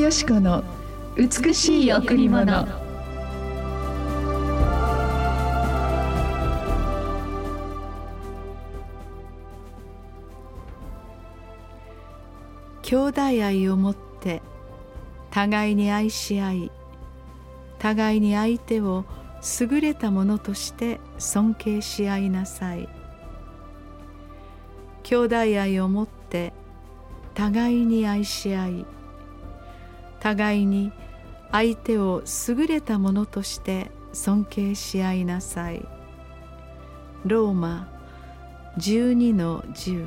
よし子の美しい贈り物。兄弟愛をもって互いに愛し合い互いに相手を優れたものとして尊敬し合いなさい。兄弟愛をもって互いに愛し合い互いに相手を優れたものとして尊敬し合いなさい。ローマ12の10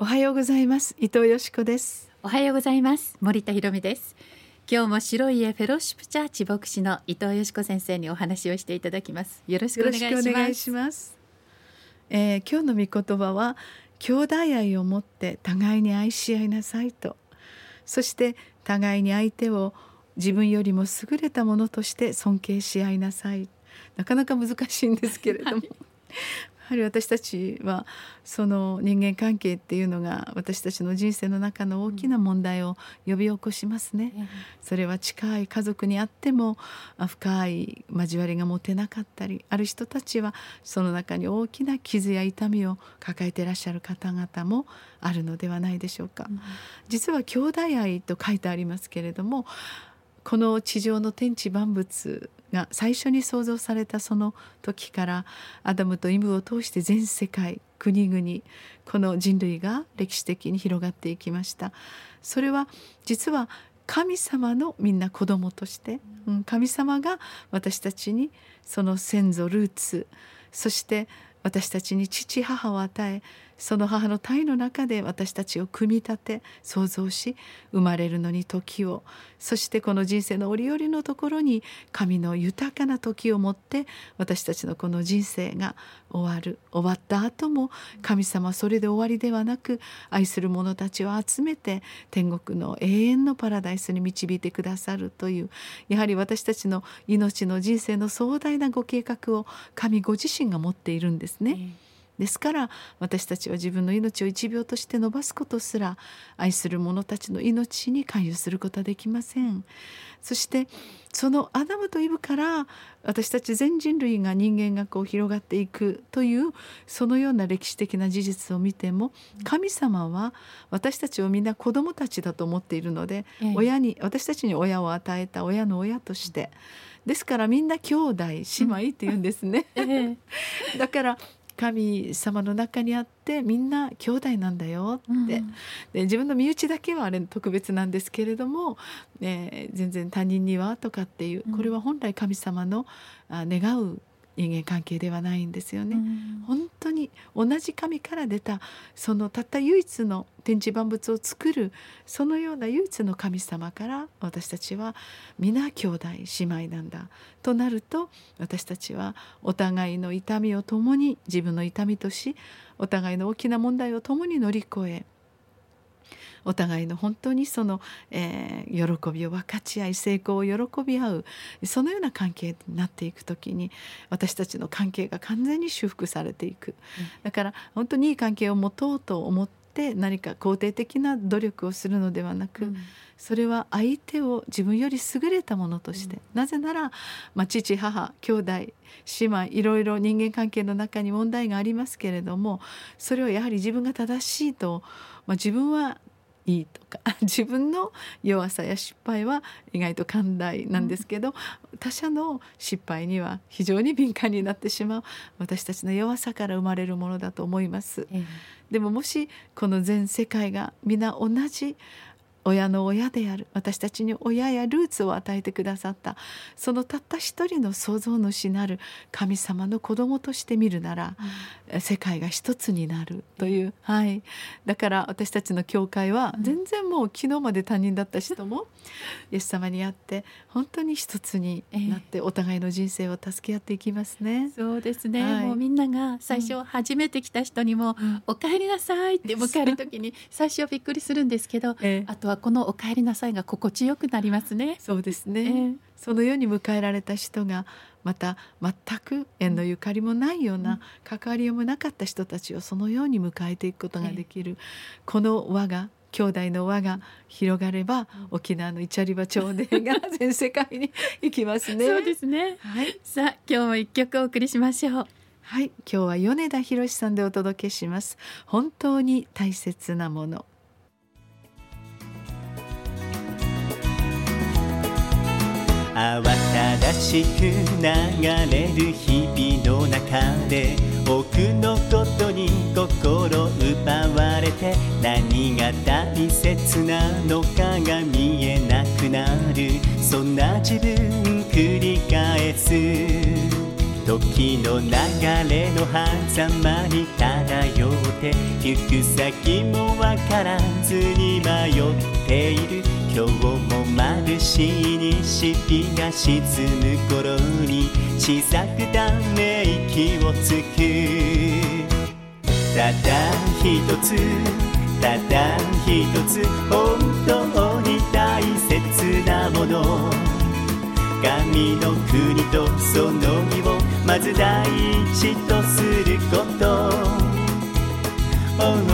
おはようございます。伊藤よしこです。おはようございます。森田博美です。今日も白い家フェローシップチャーチ牧師の伊藤よしこ先生にお話をしていただきます。よろしくお願いします。えー今日の御言葉は兄弟愛を持って互いに愛し合いなさいと。そして互いに相手を自分よりも優れたものとして尊敬し合いなさい。なかなか難しいんですけれども、やはり私たちはその人間関係っていうのが私たちの人生の中の大きな問題を呼び起こしますね。それは近い家族にあってもあ深い交わりが持てなかったりある人たちはその中に大きな傷や痛みを抱えていらっしゃる方々もあるのではないでしょうか。実は兄弟愛と書いてありますけれどもこの地上の天地万物が最初に創造されたその時からアダムとイブを通して全世界国々この人類が歴史的に広がっていきました。それは実は神様のみんな子供として、うん神様が私たちにその先祖ルーツそして私たちに父母を与えその母の体の中で私たちを組み立て創造し生まれるのに時をそしてこの人生の折々のところに神の豊かな時をもって私たちのこの人生が終わる終わった後も神様それで終わりではなく愛する者たちを集めて天国の永遠のパラダイスに導いてくださるというやはり私たちの命の人生の壮大なご計画を神ご自身が持っているんですね。ですから私たちは自分の命を一秒として伸ばすことすら愛する者たちの命に関与することはできません。そしてそのアダムとイブから私たち全人類が人間がこう広がっていくというそのような歴史的な事実を見ても神様は私たちをみんな子供たちだと思っているので、ええ。親に私たちに親を与えた親の親として。ですからみんな兄弟姉妹って言うんですね。ええ。だから神様の中にあってみんな兄弟なんだよって、うん。で自分の身内だけはあれ特別なんですけれども、ね、全然他人にはとかっていううん。これは本来神様のあ願う人間関係ではないんですよね。うん本当に同じ神から出たそのたった唯一の天地万物を作るそのような唯一の神様から私たちは皆兄弟姉妹なんだとなると私たちはお互いの痛みを共に自分の痛みとしお互いの大きな問題を共に乗り越えお互いの本当にその、えー喜びを分かち合い成功を喜び合うそのような関係になっていく時に私たちの関係が完全に修復されていく。だから本当にいい関係を持とうと思って何か肯定的な努力をするのではなく、うん。それは相手を自分より優れたものとして、なぜなら、まあ、父母兄弟姉妹いろいろ人間関係の中に問題がありますけれどもそれをやはり自分が正しいと、まあ、自分はいいとか。自分の弱さや失敗は意外と寛大なんですけど、他者の失敗には非常に敏感になってしまう。私たちの弱さから生まれるものだと思います。ええ。でももしこの全世界が皆同じ親の親である私たちに親やルーツを与えてくださったそのたった一人の創造主なる神様の子供として見るなら、世界が一つになるという、はい、だから私たちの教会はうん。全然もう昨日まで他人だった人も イエス様に会って本当に一つになってお互いの人生を助け合っていきますね。そうですね、はい。もうみんなが最初初めて来た人にも「お帰りなさい」って迎える時に最初はびっくりするんですけど、ええあとはこのお帰りなさいが心地よくなりますね。そうですね、えーそのように迎えられた人がまた全く縁のゆかりもないような、関わりようもなかった人たちをそのように迎えていくことができる、この輪が兄弟の輪が広がれば、沖縄のイチャリバ朝礼が全世界に行きますね。そうですね。はい、さあ今日も一曲お送りしましょう。はい、今日は米田博さんでお届けします。本当に大切なもの。慌ただしく流れる日々の中で多くのことに心奪われて何が大切なのかが見えなくなる。そんな自分繰り返す。時の流れの狭間に漂って行く先もわからずに迷っている。今日も眩しい西日が沈む頃に小さくため息をつくただ一つただ一つ本当に大切なもの。神の国とその義をまず第一とすること、Oh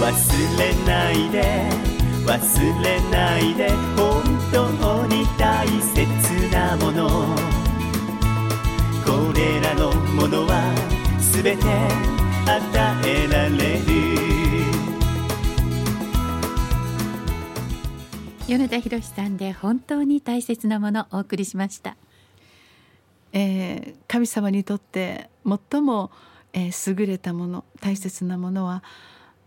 忘れないで。忘れないで本当に大切なもの。これらのものはすべて与えられる。米田博さんで本当に大切なものをお送りしました。えー神様にとって最も、えー優れたもの大切なものは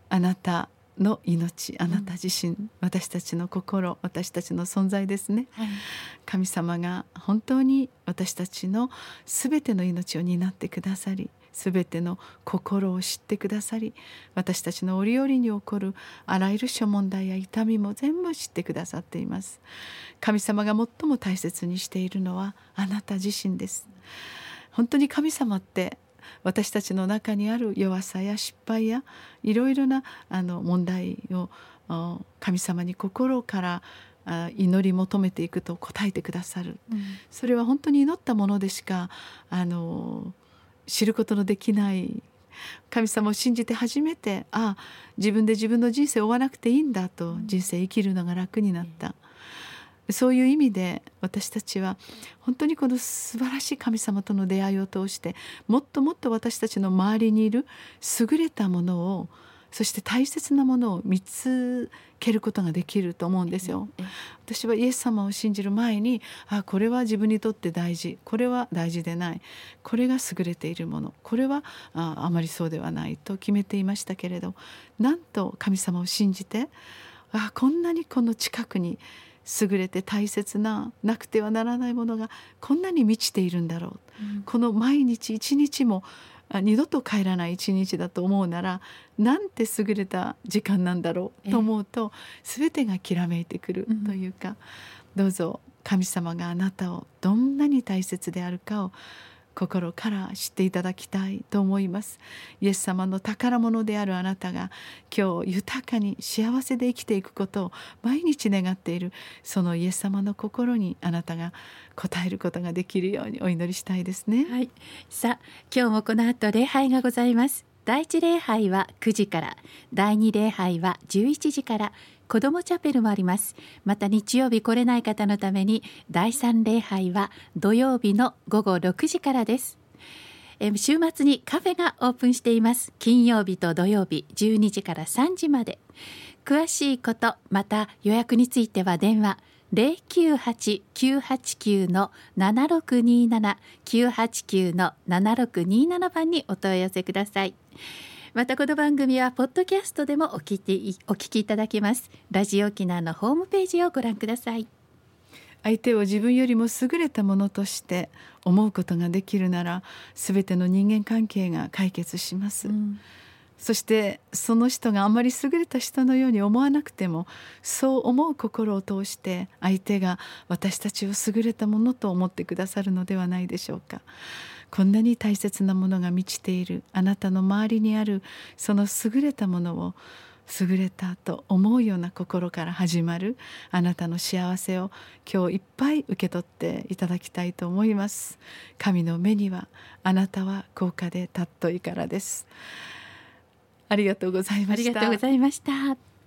あなたの命あなた自身、私たちの心私たちの存在ですね。はい、神様が本当に私たちのすべての命を担ってくださりすべての心を知ってくださり私たちの折々に起こるあらゆる諸問題や痛みも全部知ってくださっています。神様が最も大切にしているのはあなた自身です。本当に神様って私たちの中にある弱さや失敗やいろいろなあの問題をあ神様に心からあ祈り求めていくと答えてくださる。それは本当に祈ったものでしかあの知ることのできない。神様を信じて初めてああ自分で自分の人生を追わなくていいんだと人生生きるのが楽になった、そういう意味で私たちは本当にこの素晴らしい神様との出会いを通してもっともっと私たちの周りにいる優れたものをそして大切なものを見つけることができると思うんですよ。え私はイエス様を信じる前にあこれは自分にとって大事。これは大事でない。これが優れているもの。これはああまりそうではないと決めていましたけれど。なんと神様を信じてあこんなにこの近くに優れて大切ななくてはならないものがこんなに満ちているんだろう、この毎日一日もあ二度と帰らない一日だと思うならなんて優れた時間なんだろうと思うと、全てがきらめいてくるというか、どうぞ神様があなたをどんなに大切であるかを心から知っていただきたいと思います。イエス様の宝物であるあなたが今日豊かに幸せで生きていくことを毎日願っている。そのイエス様の心にあなたが応えることができるようにお祈りしたいですね。はい、さあ今日もこの後礼拝がございます。第一礼拝は9時から。第二礼拝は11時から。子どもチャペルもあります。また日曜日来れない方のために第三礼拝は土曜日の午後6時からです。え週末にカフェがオープンしています。金曜日と土曜日12時から3時まで。詳しいことまた予約については電話。098-989の7627 989の7627番にお問い合わせください。またこの番組はポッドキャストでもお聞きお聞きいただけます。ラジオ沖縄のホームページをご覧ください。相手を自分よりも優れたものとして思うことができるなら全ての人間関係が解決します、うん。そしてその人があまり優れた人のように思わなくてもそう思う心を通して相手が私たちを優れたものと思ってくださるのではないでしょうか。こんなに大切なものが満ちているあなたの周りにあるその優れたものを優れたと思うような心から始まるあなたの幸せを今日いっぱい受け取っていただきたいと思います。神の目にはあなたは高価で尊いからです。ありがとうございました。ありがとうございました。